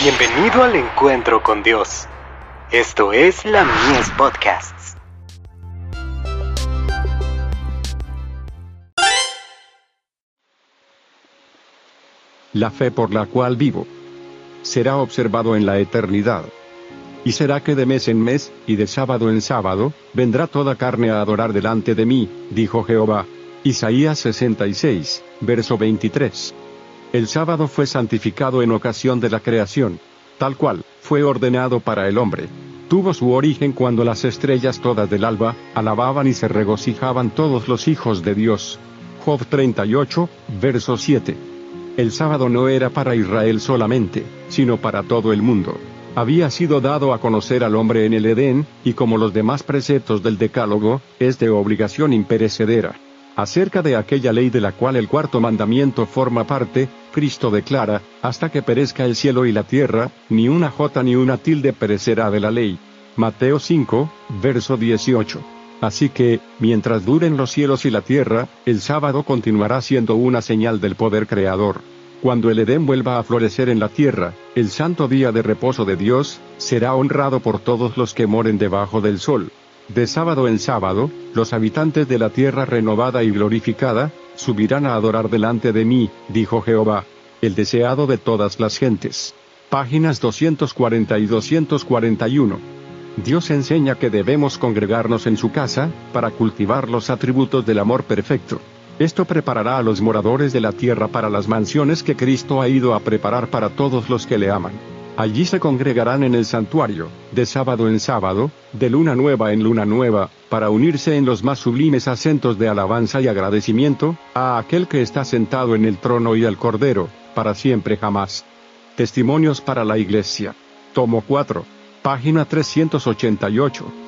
Bienvenido al encuentro con Dios. Esto es la Mies Podcasts. La fe por la cual vivo será observado en la eternidad. Y será que de mes en mes, y de sábado en sábado, vendrá toda carne a adorar delante de mí, dijo Jehová. Isaías 66, verso 23. El sábado fue santificado en ocasión de la creación, tal cual, fue ordenado para el hombre. Tuvo su origen cuando las estrellas todas del alba, alababan y se regocijaban todos los hijos de Dios. Job 38, verso 7. El sábado no era para Israel solamente, sino para todo el mundo. Había sido dado a conocer al hombre en el Edén, y como los demás preceptos del Decálogo, es de obligación imperecedera. Acerca de aquella ley de la cual el cuarto mandamiento forma parte, Cristo declara, hasta que perezca el cielo y la tierra, ni una jota ni una tilde perecerá de la ley. Mateo 5, verso 18. Así que, mientras duren los cielos y la tierra, el sábado continuará siendo una señal del poder creador. Cuando el Edén vuelva a florecer en la tierra, el santo día de reposo de Dios, será honrado por todos los que moren debajo del sol. De sábado en sábado, los habitantes de la tierra renovada y glorificada, subirán a adorar delante de mí, dijo Jehová, el deseado de todas las gentes. Páginas 240 y 241. Dios enseña que debemos congregarnos en su casa, para cultivar los atributos del amor perfecto. Esto preparará a los moradores de la tierra para las mansiones que Cristo ha ido a preparar para todos los que le aman. Allí se congregarán en el santuario, de sábado en sábado, de luna nueva en luna nueva, para unirse en los más sublimes acentos de alabanza y agradecimiento, a aquel que está sentado en el trono y al Cordero, para siempre jamás. Testimonios para la Iglesia. Tomo 4. Página 388.